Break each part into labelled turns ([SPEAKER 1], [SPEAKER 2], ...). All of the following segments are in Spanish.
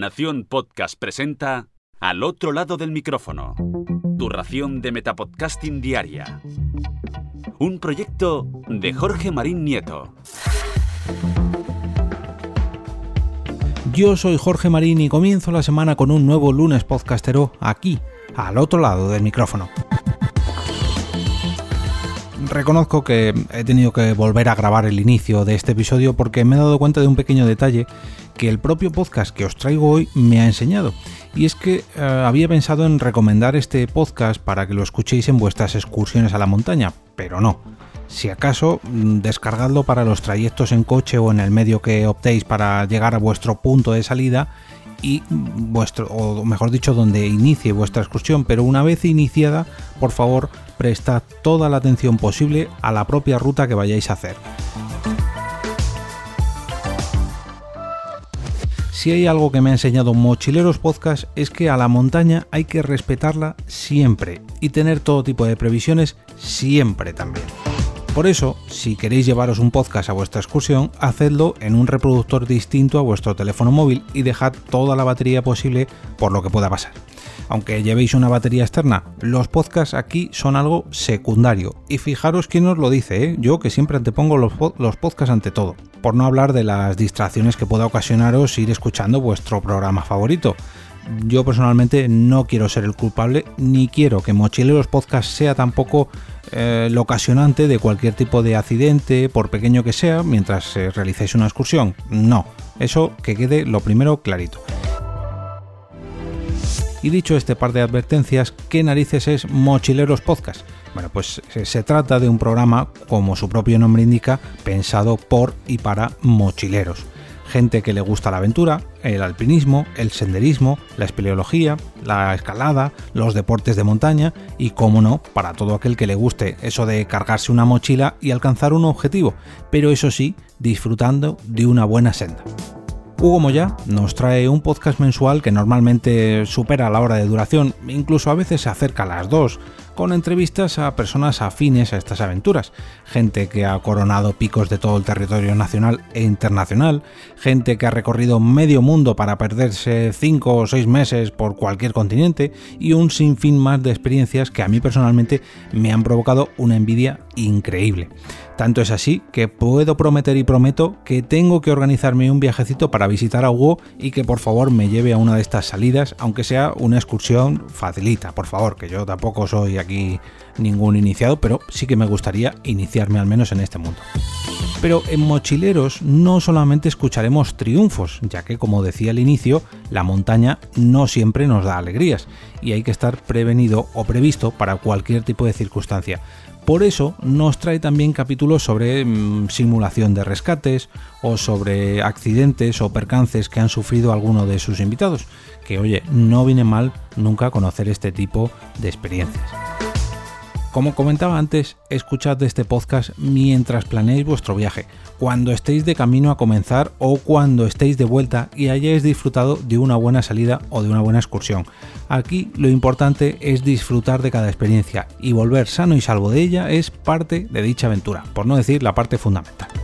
[SPEAKER 1] Nación Podcast presenta Al otro lado del micrófono. Tu ración de Metapodcasting Diaria. Un proyecto de Jorge Marín Nieto.
[SPEAKER 2] Yo soy Jorge Marín y comienzo la semana con un nuevo lunes podcastero aquí, al otro lado del micrófono. Reconozco que he tenido que volver a grabar el inicio de este episodio porque me he dado cuenta de un pequeño detalle que el propio podcast que os traigo hoy me ha enseñado. Y es que eh, había pensado en recomendar este podcast para que lo escuchéis en vuestras excursiones a la montaña, pero no. Si acaso, mm, descargadlo para los trayectos en coche o en el medio que optéis para llegar a vuestro punto de salida y vuestro, o mejor dicho, donde inicie vuestra excursión, pero una vez iniciada, por favor, prestad toda la atención posible a la propia ruta que vayáis a hacer. Si hay algo que me ha enseñado Mochileros Podcast es que a la montaña hay que respetarla siempre y tener todo tipo de previsiones siempre también. Por eso, si queréis llevaros un podcast a vuestra excursión, hacedlo en un reproductor distinto a vuestro teléfono móvil y dejad toda la batería posible por lo que pueda pasar. Aunque llevéis una batería externa, los podcasts aquí son algo secundario. Y fijaros quién os lo dice, ¿eh? yo que siempre antepongo los, los podcasts ante todo. Por no hablar de las distracciones que pueda ocasionaros ir escuchando vuestro programa favorito yo personalmente no quiero ser el culpable ni quiero que Mochileros Podcast sea tampoco eh, lo ocasionante de cualquier tipo de accidente, por pequeño que sea, mientras eh, realicéis una excursión. No, eso que quede lo primero clarito. Y dicho este par de advertencias, ¿qué narices es Mochileros Podcast? Bueno, pues eh, se trata de un programa, como su propio nombre indica, pensado por y para mochileros gente que le gusta la aventura, el alpinismo, el senderismo, la espeleología, la escalada, los deportes de montaña y, como no, para todo aquel que le guste eso de cargarse una mochila y alcanzar un objetivo, pero eso sí, disfrutando de una buena senda. Hugo Moya nos trae un podcast mensual que normalmente supera la hora de duración, incluso a veces se acerca a las dos, con entrevistas a personas afines a estas aventuras, gente que ha coronado picos de todo el territorio nacional e internacional, gente que ha recorrido medio mundo para perderse 5 o 6 meses por cualquier continente. Y un sinfín más de experiencias que a mí personalmente me han provocado una envidia increíble. Tanto es así que puedo prometer y prometo que tengo que organizarme un viajecito para visitar a Hugo y que por favor me lleve a una de estas salidas, aunque sea una excursión facilita, por favor, que yo tampoco soy aquí ningún iniciado, pero sí que me gustaría iniciarme al menos en este mundo. Pero en Mochileros no solamente escucharemos triunfos, ya que como decía al inicio, la montaña no siempre nos da alegrías y hay que estar prevenido o previsto para cualquier tipo de circunstancia. Por eso nos trae también capítulos sobre mm, simulación de rescates o sobre accidentes o percances que han sufrido alguno de sus invitados, que oye, no viene mal nunca conocer este tipo de experiencias. Como comentaba antes, escuchad este podcast mientras planeéis vuestro viaje, cuando estéis de camino a comenzar o cuando estéis de vuelta y hayáis disfrutado de una buena salida o de una buena excursión. Aquí lo importante es disfrutar de cada experiencia y volver sano y salvo de ella es parte de dicha aventura, por no decir la parte fundamental.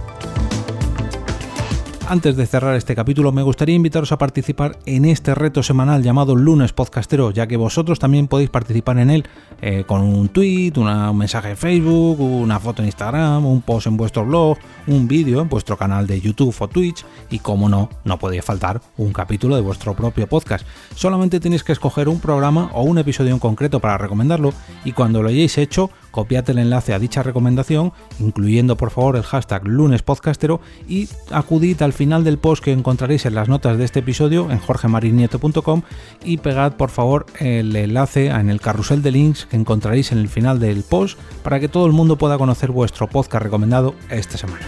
[SPEAKER 2] Antes de cerrar este capítulo, me gustaría invitaros a participar en este reto semanal llamado Lunes Podcastero, ya que vosotros también podéis participar en él eh, con un tweet, un mensaje en Facebook, una foto en Instagram, un post en vuestro blog, un vídeo en vuestro canal de YouTube o Twitch y, como no, no podía faltar un capítulo de vuestro propio podcast. Solamente tenéis que escoger un programa o un episodio en concreto para recomendarlo y cuando lo hayáis hecho, copiad el enlace a dicha recomendación, incluyendo por favor el hashtag lunespodcastero y acudid al final del post que encontraréis en las notas de este episodio en jorgemarinieto.com y pegad por favor el enlace en el carrusel de links que encontraréis en el final del post para que todo el mundo pueda conocer vuestro podcast recomendado esta semana.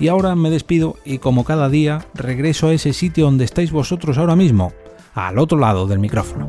[SPEAKER 2] Y ahora me despido y como cada día regreso a ese sitio donde estáis vosotros ahora mismo, al otro lado del micrófono.